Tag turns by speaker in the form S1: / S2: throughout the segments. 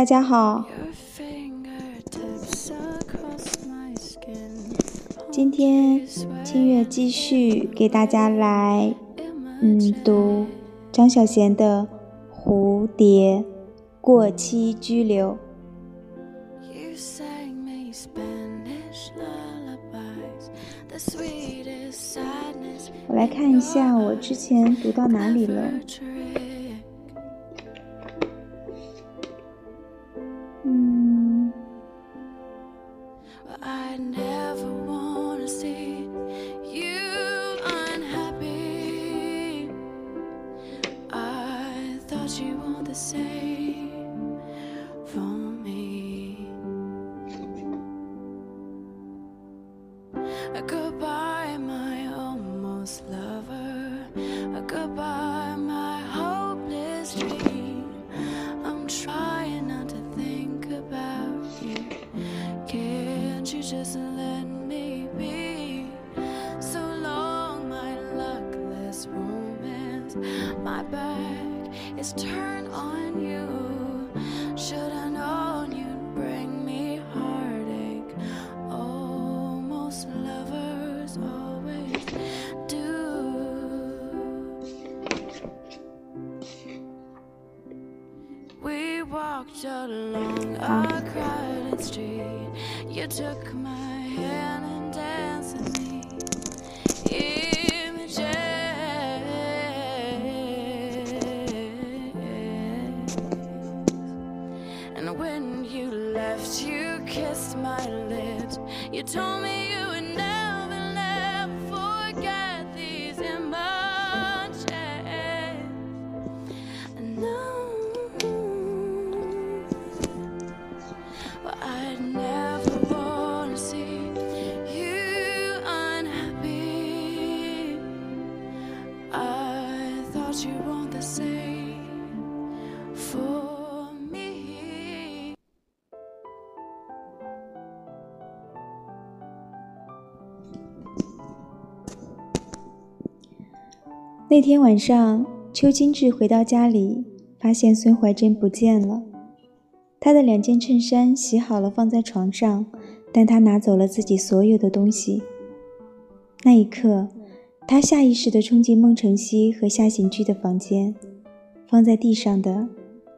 S1: 大家好。今天清月继续给大家来，嗯，读张小娴的《蝴蝶过期拘留》。我来看一下，我之前读到哪里了。so long I cried street. You took 那天晚上，邱金志回到家里，发现孙怀珍不见了。他的两件衬衫洗好了，放在床上，但他拿走了自己所有的东西。那一刻，他下意识地冲进孟晨曦和夏新菊的房间，放在地上的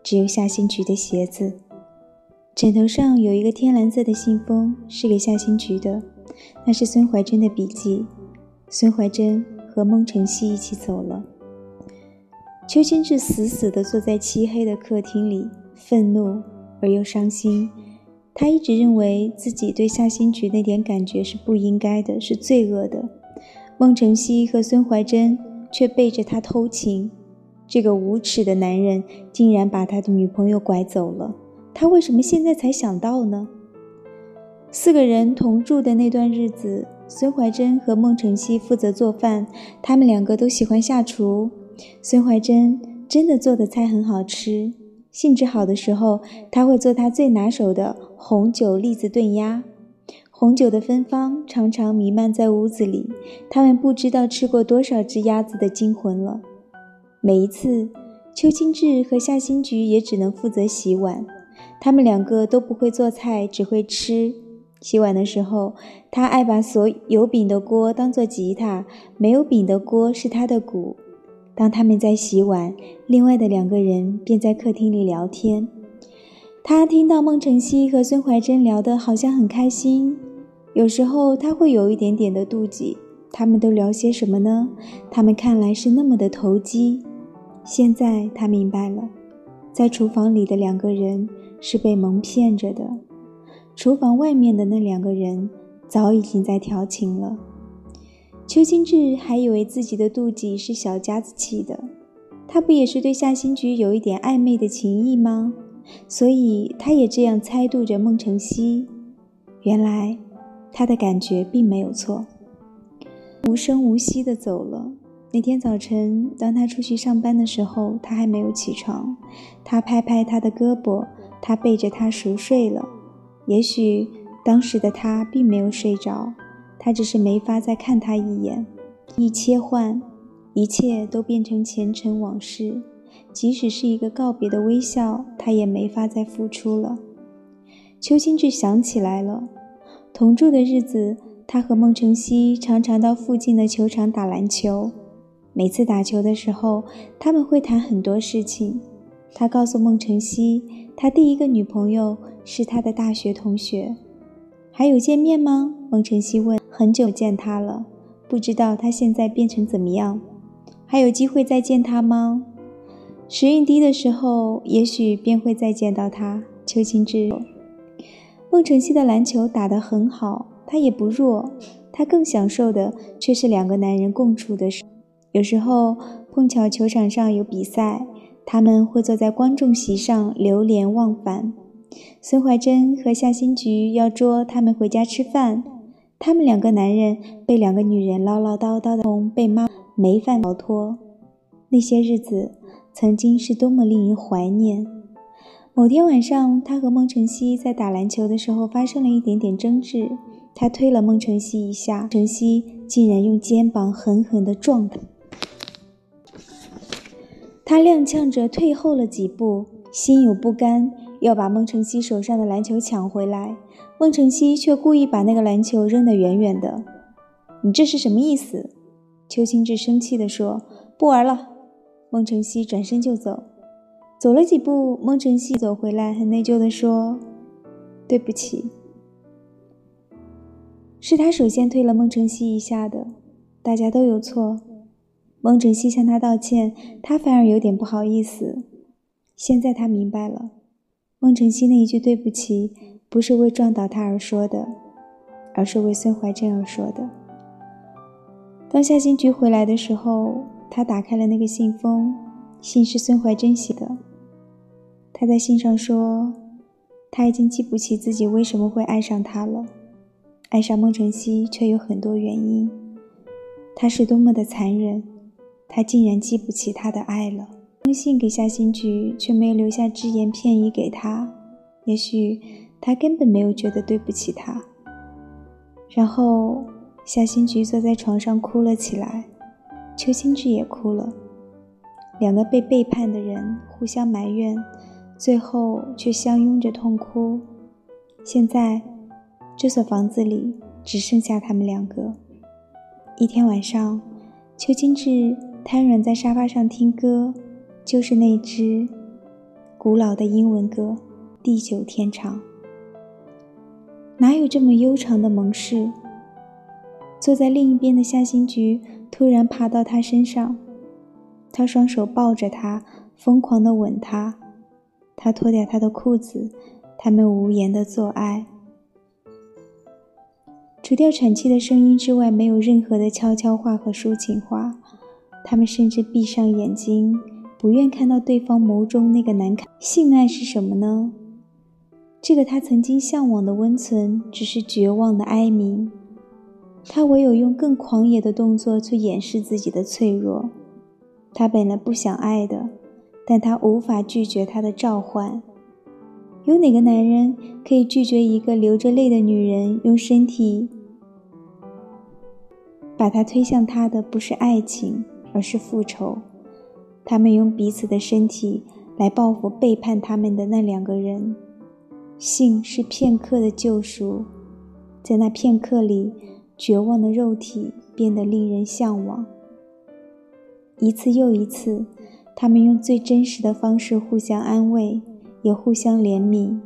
S1: 只有夏新菊的鞋子。枕头上有一个天蓝色的信封，是给夏新菊的，那是孙怀珍的笔记。孙怀珍。和孟晨曦一起走了。邱金志死死地坐在漆黑的客厅里，愤怒而又伤心。他一直认为自己对夏新菊那点感觉是不应该的，是罪恶的。孟晨曦和孙怀珍却背着他偷情，这个无耻的男人竟然把他的女朋友拐走了。他为什么现在才想到呢？四个人同住的那段日子。孙怀珍和孟晨曦负责做饭，他们两个都喜欢下厨。孙怀珍真的做的菜很好吃，兴致好的时候，他会做他最拿手的红酒栗子炖鸭。红酒的芬芳常常弥漫在屋子里，他们不知道吃过多少只鸭子的惊魂了。每一次，邱清志和夏新菊也只能负责洗碗，他们两个都不会做菜，只会吃。洗碗的时候，他爱把所有柄的锅当做吉他，没有柄的锅是他的鼓。当他们在洗碗，另外的两个人便在客厅里聊天。他听到孟晨曦和孙怀珍聊得好像很开心，有时候他会有一点点的妒忌。他们都聊些什么呢？他们看来是那么的投机。现在他明白了，在厨房里的两个人是被蒙骗着的。厨房外面的那两个人早已经在调情了。邱清志还以为自己的妒忌是小家子气的，他不也是对夏新菊有一点暧昧的情意吗？所以他也这样猜度着孟晨曦。原来他的感觉并没有错，无声无息地走了。那天早晨，当他出去上班的时候，他还没有起床。他拍拍他的胳膊，他背着他熟睡了。也许当时的他并没有睡着，他只是没法再看他一眼。一切换，一切都变成前尘往事。即使是一个告别的微笑，他也没法再付出了。邱清志想起来了，同住的日子，他和孟晨曦常常到附近的球场打篮球。每次打球的时候，他们会谈很多事情。他告诉孟晨曦，他第一个女朋友是他的大学同学。还有见面吗？孟晨曦问。很久见他了，不知道他现在变成怎么样。还有机会再见他吗？时运低的时候，也许便会再见到他。邱清志。孟晨曦的篮球打得很好，他也不弱。他更享受的却是两个男人共处的时。有时候碰巧球场上有比赛，他们会坐在观众席上流连忘返。孙怀珍和夏新菊要捉他们回家吃饭，他们两个男人被两个女人唠唠叨叨的，从被骂没饭逃脱。那些日子曾经是多么令人怀念。某天晚上，他和孟晨曦在打篮球的时候发生了一点点争执。他推了孟晨曦一下，晨曦竟然用肩膀狠狠地撞他。他踉跄着退后了几步，心有不甘，要把孟晨曦手上的篮球抢回来。孟晨曦却故意把那个篮球扔得远远的。“你这是什么意思？”邱清志生气地说。“不玩了。”孟晨曦转身就走。走了几步，孟晨曦走回来，很内疚地说：“对不起，是他首先推了孟晨曦一下的，大家都有错。”孟晨曦向他道歉，他反而有点不好意思。现在他明白了，孟晨曦那一句对不起，不是为撞倒他而说的，而是为孙怀珍而说的。当夏新菊回来的时候，他打开了那个信封，信是孙怀珍写的。他在信上说，他已经记不起自己为什么会爱上他了，爱上孟晨曦却有很多原因。他是多么的残忍，他竟然记不起他的爱了。封信给夏新菊，却没有留下只言片语给他。也许他根本没有觉得对不起他。然后夏新菊坐在床上哭了起来，邱金志也哭了。两个被背叛的人互相埋怨。最后却相拥着痛哭。现在，这所房子里只剩下他们两个。一天晚上，邱金志瘫软在沙发上听歌，就是那支古老的英文歌《地久天长》。哪有这么悠长的盟誓？坐在另一边的夏新菊突然爬到他身上，他双手抱着他，疯狂地吻他。他脱掉他的裤子，他们无言的做爱，除掉喘气的声音之外，没有任何的悄悄话和抒情话。他们甚至闭上眼睛，不愿看到对方眸中那个难看。性爱是什么呢？这个他曾经向往的温存，只是绝望的哀鸣。他唯有用更狂野的动作去掩饰自己的脆弱。他本来不想爱的。但他无法拒绝他的召唤。有哪个男人可以拒绝一个流着泪的女人用身体把他推向他的？不是爱情，而是复仇。他们用彼此的身体来报复背叛他们的那两个人。性是片刻的救赎，在那片刻里，绝望的肉体变得令人向往。一次又一次。他们用最真实的方式互相安慰，也互相怜悯。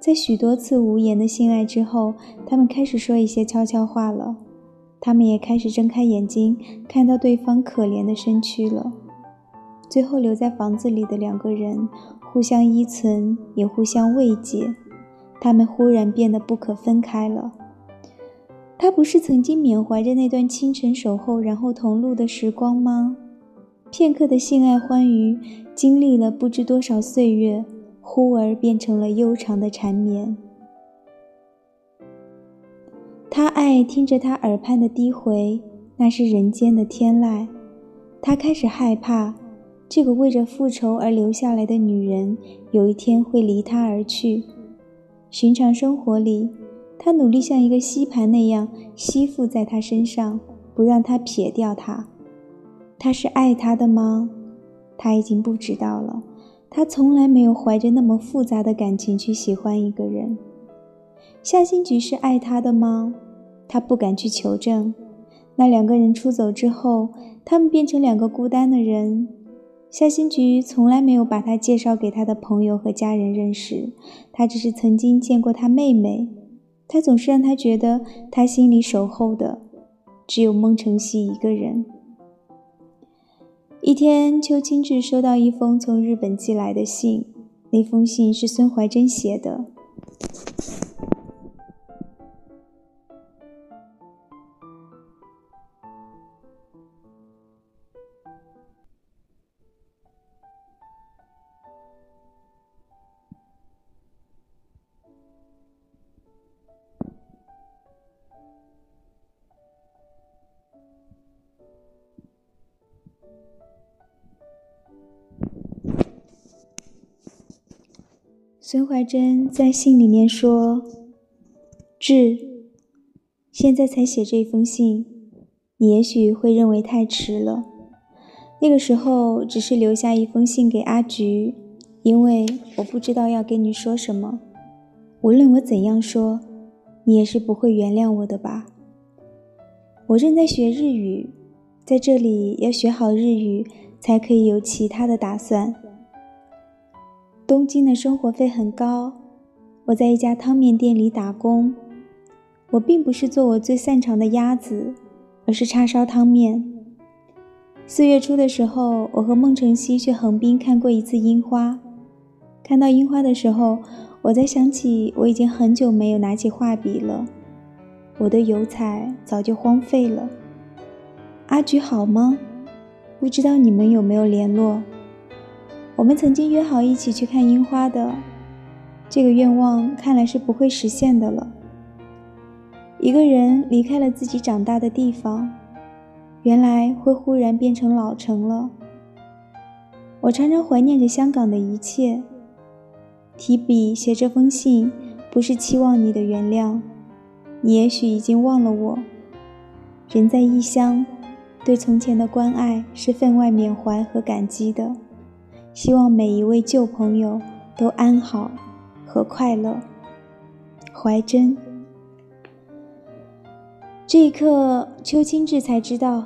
S1: 在许多次无言的性爱之后，他们开始说一些悄悄话了。他们也开始睁开眼睛，看到对方可怜的身躯了。最后留在房子里的两个人，互相依存，也互相慰藉。他们忽然变得不可分开了。他不是曾经缅怀着那段清晨守候，然后同路的时光吗？片刻的性爱欢愉，经历了不知多少岁月，忽而变成了悠长的缠绵。他爱听着他耳畔的低回，那是人间的天籁。他开始害怕，这个为着复仇而留下来的女人，有一天会离他而去。寻常生活里，他努力像一个吸盘那样吸附在他身上，不让他撇掉他。他是爱他的吗？他已经不知道了。他从来没有怀着那么复杂的感情去喜欢一个人。夏新菊是爱他的吗？他不敢去求证。那两个人出走之后，他们变成两个孤单的人。夏新菊从来没有把他介绍给他的朋友和家人认识，他只是曾经见过他妹妹。他总是让他觉得，他心里守候的只有孟承熙一个人。一天，邱清志收到一封从日本寄来的信，那封信是孙怀珍写的。孙怀珍在信里面说：“志，现在才写这封信，你也许会认为太迟了。那个时候只是留下一封信给阿菊，因为我不知道要跟你说什么。无论我怎样说，你也是不会原谅我的吧？我正在学日语，在这里要学好日语，才可以有其他的打算。”东京的生活费很高，我在一家汤面店里打工。我并不是做我最擅长的鸭子，而是叉烧汤面。四月初的时候，我和孟晨曦去横滨看过一次樱花。看到樱花的时候，我才想起我已经很久没有拿起画笔了，我的油彩早就荒废了。阿菊好吗？不知道你们有没有联络？我们曾经约好一起去看樱花的，这个愿望看来是不会实现的了。一个人离开了自己长大的地方，原来会忽然变成老城了。我常常怀念着香港的一切，提笔写这封信，不是期望你的原谅，你也许已经忘了我。人在异乡，对从前的关爱是分外缅怀和感激的。希望每一位旧朋友都安好和快乐。怀真。这一刻，邱清志才知道，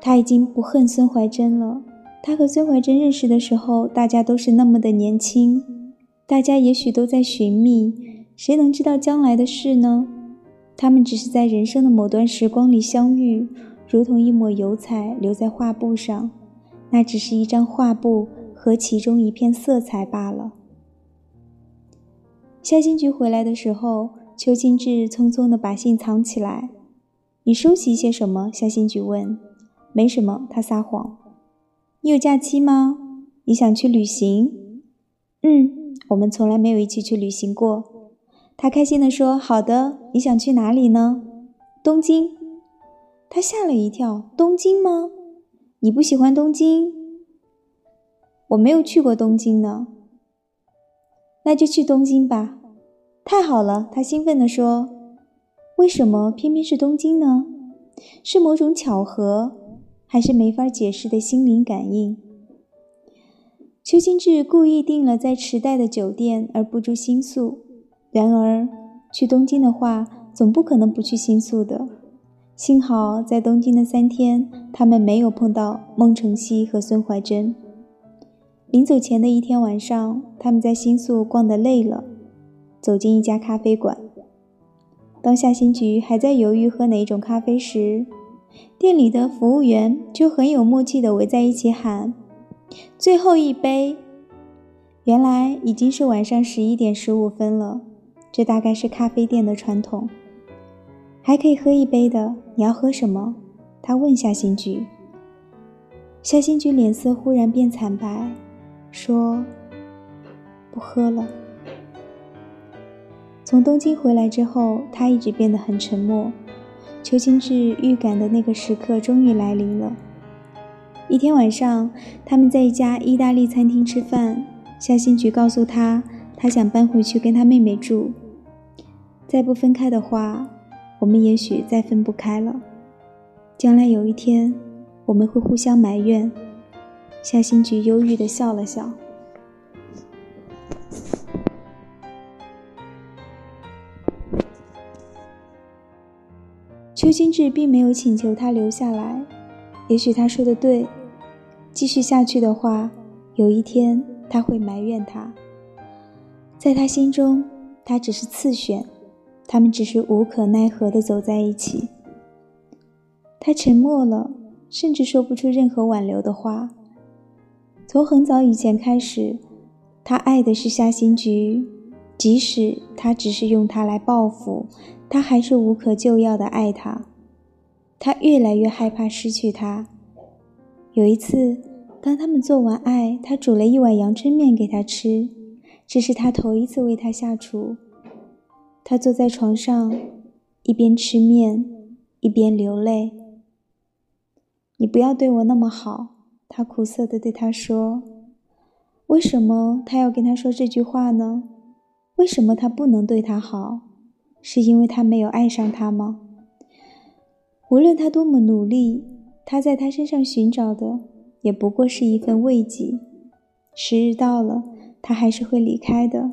S1: 他已经不恨孙怀真了。他和孙怀真认识的时候，大家都是那么的年轻，大家也许都在寻觅，谁能知道将来的事呢？他们只是在人生的某段时光里相遇，如同一抹油彩留在画布上，那只是一张画布。和其中一片色彩罢了。夏新菊回来的时候，邱清志匆匆地把信藏起来。你收集一些什么？夏新菊问。没什么，他撒谎。你有假期吗？你想去旅行？嗯，我们从来没有一起去旅行过。他开心地说：“好的，你想去哪里呢？”东京。他吓了一跳。东京吗？你不喜欢东京？我没有去过东京呢，那就去东京吧。太好了，他兴奋地说。为什么偏偏是东京呢？是某种巧合，还是没法解释的心灵感应？邱清志故意订了在池袋的酒店，而不住新宿。然而，去东京的话，总不可能不去新宿的。幸好在东京的三天，他们没有碰到孟承熙和孙怀珍。临走前的一天晚上，他们在新宿逛得累了，走进一家咖啡馆。当夏新菊还在犹豫喝哪种咖啡时，店里的服务员就很有默契地围在一起喊：“最后一杯！”原来已经是晚上十一点十五分了，这大概是咖啡店的传统。还可以喝一杯的，你要喝什么？他问夏新菊。夏新菊脸色忽然变惨白。说：“不喝了。”从东京回来之后，他一直变得很沉默。邱清志预感的那个时刻终于来临了。一天晚上，他们在一家意大利餐厅吃饭。夏新菊告诉他，他想搬回去跟他妹妹住。再不分开的话，我们也许再分不开了。将来有一天，我们会互相埋怨。夏新菊忧郁地笑了笑。邱金志并没有请求他留下来，也许他说的对，继续下去的话，有一天他会埋怨他。在他心中，他只是次选，他们只是无可奈何地走在一起。他沉默了，甚至说不出任何挽留的话。从很早以前开始，他爱的是夏新菊，即使他只是用她来报复。他还是无可救药的爱她，他越来越害怕失去她。有一次，当他们做完爱，他煮了一碗阳春面给她吃，这是他头一次为她下厨。他坐在床上，一边吃面，一边流泪。你不要对我那么好，他苦涩地对他说。为什么他要跟他说这句话呢？为什么他不能对他好？是因为他没有爱上她吗？无论他多么努力，他在他身上寻找的也不过是一份慰藉。时日到了，他还是会离开的。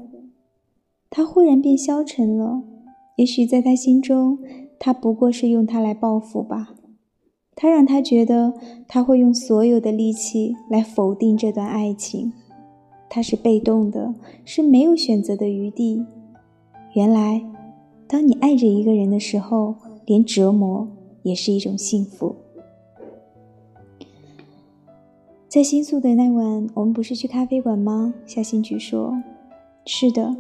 S1: 他忽然变消沉了，也许在他心中，他不过是用他来报复吧。他让他觉得他会用所有的力气来否定这段爱情。他是被动的，是没有选择的余地。原来。当你爱着一个人的时候，连折磨也是一种幸福。在新宿的那晚，我们不是去咖啡馆吗？夏新菊说：“是的。”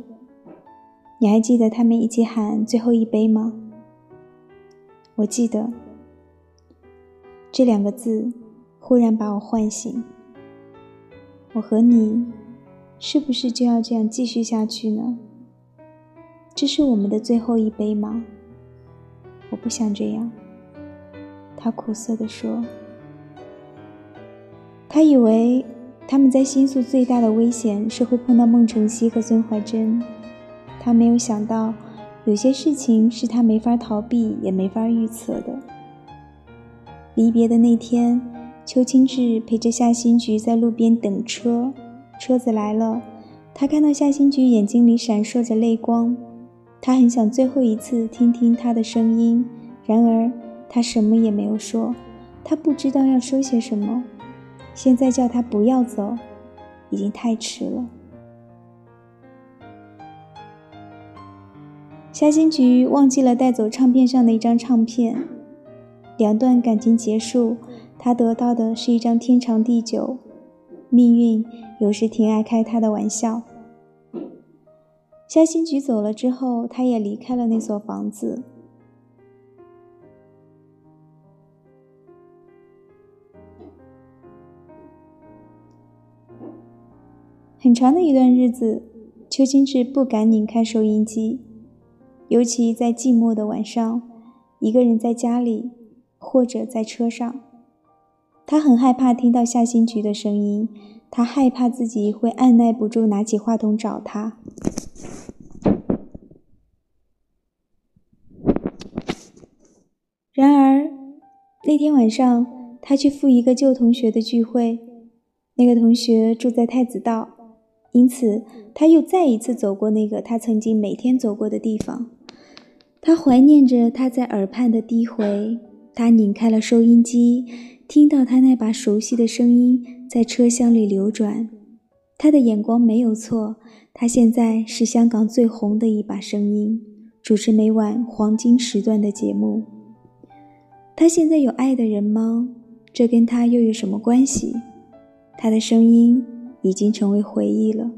S1: 你还记得他们一起喊“最后一杯”吗？我记得。这两个字忽然把我唤醒。我和你，是不是就要这样继续下去呢？这是我们的最后一杯吗？我不想这样。他苦涩地说。他以为他们在新宿最大的危险是会碰到孟晨曦和孙怀珍，他没有想到有些事情是他没法逃避也没法预测的。离别的那天，邱清志陪着夏新菊在路边等车，车子来了，他看到夏新菊眼睛里闪烁着泪光。他很想最后一次听听他的声音，然而他什么也没有说。他不知道要说些什么。现在叫他不要走，已经太迟了。夏新菊忘记了带走唱片上的一张唱片。两段感情结束，他得到的是一张天长地久。命运有时挺爱开他的玩笑。夏新菊走了之后，他也离开了那所房子。很长的一段日子，邱金志不敢拧开收音机，尤其在寂寞的晚上，一个人在家里或者在车上，他很害怕听到夏新菊的声音，他害怕自己会按耐不住拿起话筒找她。然而，那天晚上，他去赴一个旧同学的聚会。那个同学住在太子道，因此他又再一次走过那个他曾经每天走过的地方。他怀念着他在耳畔的低回。他拧开了收音机，听到他那把熟悉的声音在车厢里流转。他的眼光没有错，他现在是香港最红的一把声音，主持每晚黄金时段的节目。他现在有爱的人吗？这跟他又有什么关系？他的声音已经成为回忆了。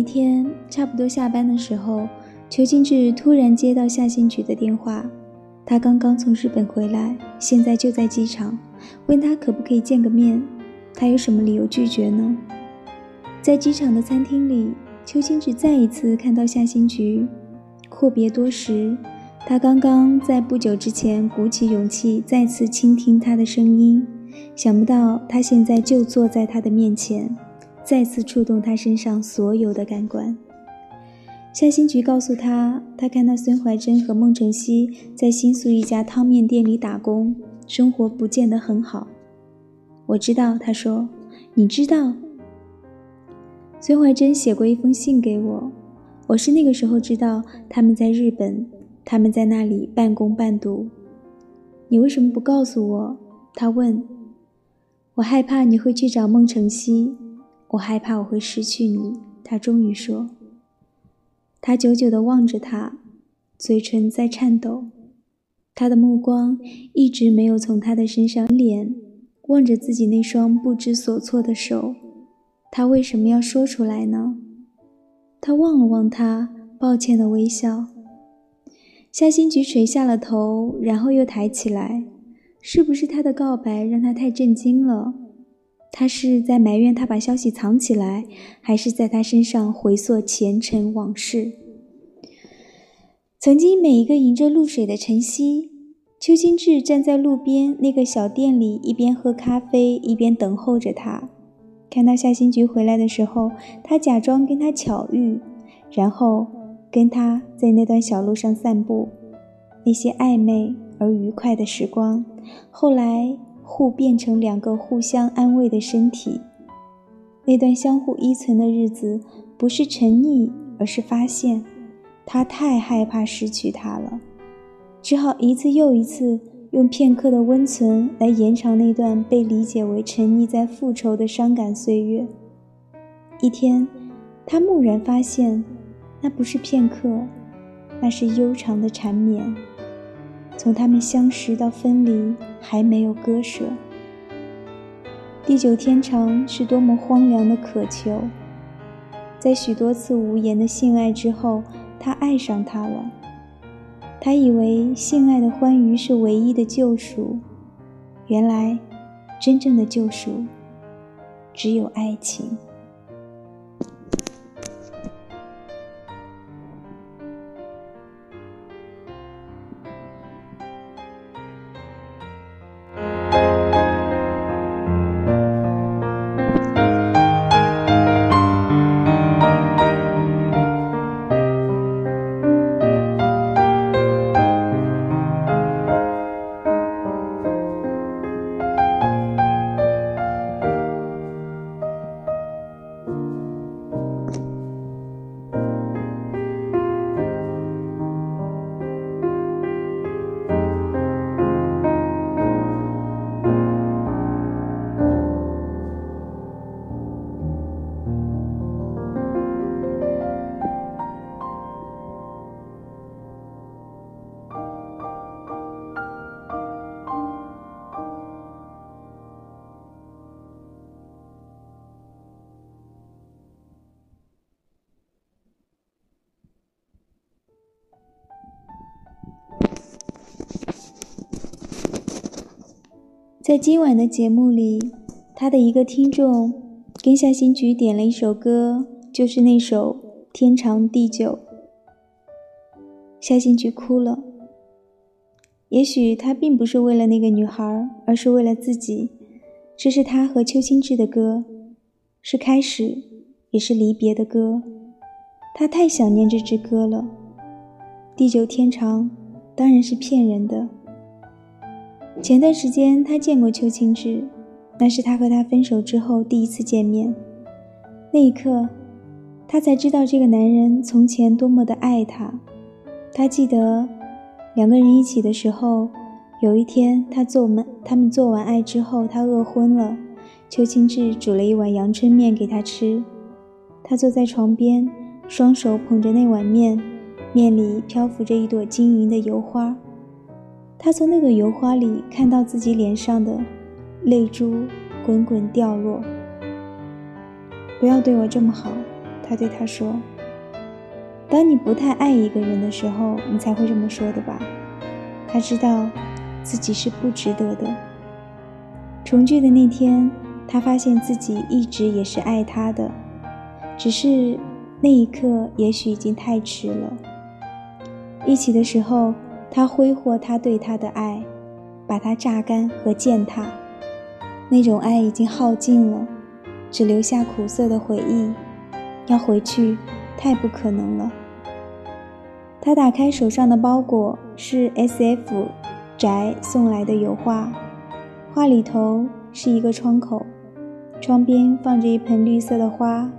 S1: 一天，差不多下班的时候，邱金志突然接到夏新菊的电话，他刚刚从日本回来，现在就在机场，问他可不可以见个面。他有什么理由拒绝呢？在机场的餐厅里，邱金志再一次看到夏新菊。阔别多时，他刚刚在不久之前鼓起勇气再次倾听她的声音，想不到他现在就坐在他的面前。再次触动他身上所有的感官。夏新菊告诉他，他看到孙怀珍和孟晨曦在新宿一家汤面店里打工，生活不见得很好。我知道，他说，你知道。孙怀珍写过一封信给我，我是那个时候知道他们在日本，他们在那里半工半读。你为什么不告诉我？他问。我害怕你会去找孟晨曦。我害怕我会失去你，他终于说。他久久地望着他，嘴唇在颤抖，他的目光一直没有从他的身上脸望着自己那双不知所措的手。他为什么要说出来呢？他望了望他，抱歉的微笑。夏新菊垂下了头，然后又抬起来。是不是他的告白让他太震惊了？他是在埋怨他把消息藏起来，还是在他身上回溯前尘往事？曾经，每一个迎着露水的晨曦，邱金志站在路边那个小店里，一边喝咖啡，一边等候着他。看到夏新菊回来的时候，他假装跟他巧遇，然后跟他在那段小路上散步。那些暧昧而愉快的时光，后来。互变成两个互相安慰的身体，那段相互依存的日子，不是沉溺，而是发现，他太害怕失去他了，只好一次又一次用片刻的温存来延长那段被理解为沉溺在复仇的伤感岁月。一天，他蓦然发现，那不是片刻，那是悠长的缠绵。从他们相识到分离，还没有割舍。地久天长是多么荒凉的渴求。在许多次无言的性爱之后，他爱上她了。他以为性爱的欢愉是唯一的救赎，原来，真正的救赎，只有爱情。在今晚的节目里，他的一个听众跟夏新菊点了一首歌，就是那首《天长地久》。夏新菊哭了。也许他并不是为了那个女孩，而是为了自己。这是他和邱清志的歌，是开始，也是离别的歌。他太想念这支歌了。地久天长，当然是骗人的。前段时间，他见过邱清志，那是他和他分手之后第一次见面。那一刻，他才知道这个男人从前多么的爱他。他记得，两个人一起的时候，有一天他做完他们做完爱之后，他饿昏了，邱清志煮了一碗阳春面给他吃。他坐在床边，双手捧着那碗面，面里漂浮着一朵晶莹的油花。他从那个油花里看到自己脸上的泪珠滚滚掉落。不要对我这么好，他对他说：“当你不太爱一个人的时候，你才会这么说的吧？”他知道自己是不值得的。重聚的那天，他发现自己一直也是爱他的，只是那一刻也许已经太迟了。一起的时候，他挥霍他对他的爱，把他榨干和践踏，那种爱已经耗尽了，只留下苦涩的回忆。要回去，太不可能了。他打开手上的包裹，是 S.F. 宅送来的油画。画里头是一个窗口，窗边放着一盆绿色的花。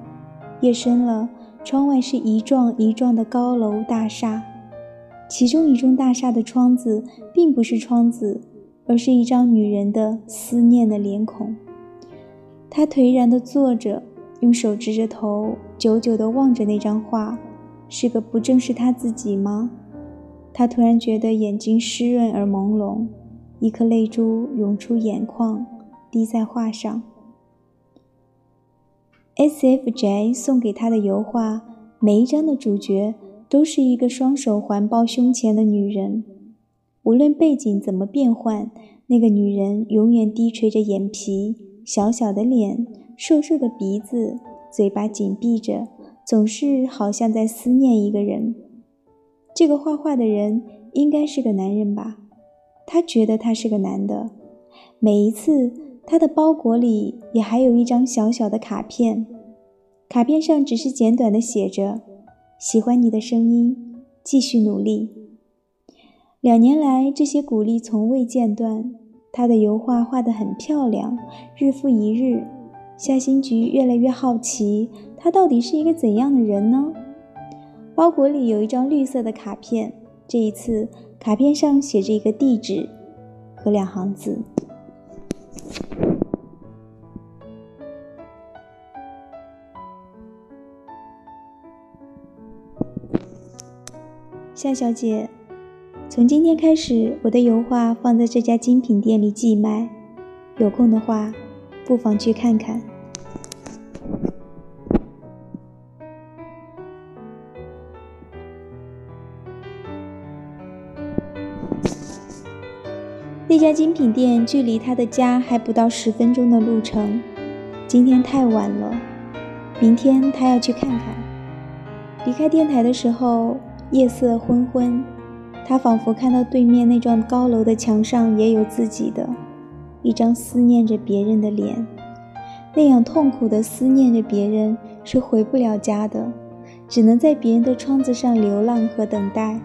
S1: 夜深了，窗外是一幢一幢的高楼大厦，其中一幢大厦的窗子并不是窗子，而是一张女人的思念的脸孔。她颓然地坐着，用手支着头，久久地望着那张画。是个不正是他自己吗？他突然觉得眼睛湿润而朦胧，一颗泪珠涌出眼眶，滴在画上。S.F.J 送给他的油画，每一张的主角都是一个双手环抱胸前的女人。无论背景怎么变换，那个女人永远低垂着眼皮，小小的脸，瘦瘦的鼻子，嘴巴紧闭着。总是好像在思念一个人。这个画画的人应该是个男人吧？他觉得他是个男的。每一次，他的包裹里也还有一张小小的卡片，卡片上只是简短的写着：“喜欢你的声音，继续努力。”两年来，这些鼓励从未间断。他的油画画得很漂亮，日复一日。夏新菊越来越好奇。他到底是一个怎样的人呢？包裹里有一张绿色的卡片，这一次卡片上写着一个地址和两行字：“夏小姐，从今天开始，我的油画放在这家精品店里寄卖，有空的话，不妨去看看。”那家精品店距离他的家还不到十分钟的路程。今天太晚了，明天他要去看看。离开电台的时候，夜色昏昏，他仿佛看到对面那幢高楼的墙上也有自己的一张思念着别人的脸。那样痛苦的思念着别人，是回不了家的，只能在别人的窗子上流浪和等待。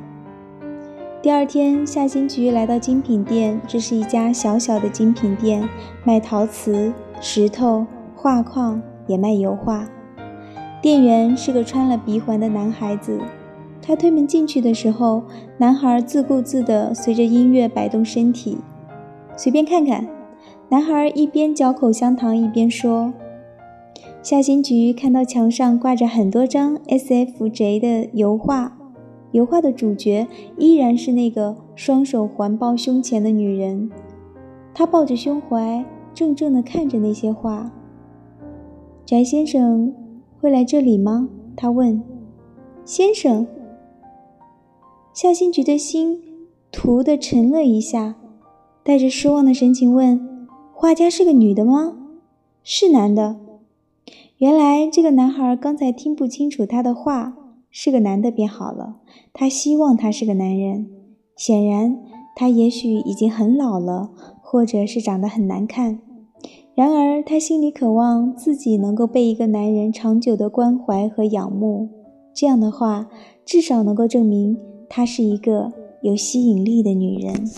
S1: 第二天，夏新菊来到精品店。这是一家小小的精品店，卖陶瓷、石头、画框，也卖油画。店员是个穿了鼻环的男孩子。他推门进去的时候，男孩自顾自地随着音乐摆动身体。随便看看。男孩一边嚼口香糖一边说。夏新菊看到墙上挂着很多张 S.F.J 的油画。油画的主角依然是那个双手环抱胸前的女人，她抱着胸怀，怔怔地看着那些画。翟先生会来这里吗？他问。先生，夏新菊的心突地沉了一下，带着失望的神情问：“画家是个女的吗？”“是男的。”原来这个男孩刚才听不清楚他的话。是个男的便好了。他希望他是个男人。显然，他也许已经很老了，或者是长得很难看。然而，他心里渴望自己能够被一个男人长久的关怀和仰慕。这样的话，至少能够证明她是一个有吸引力的女人。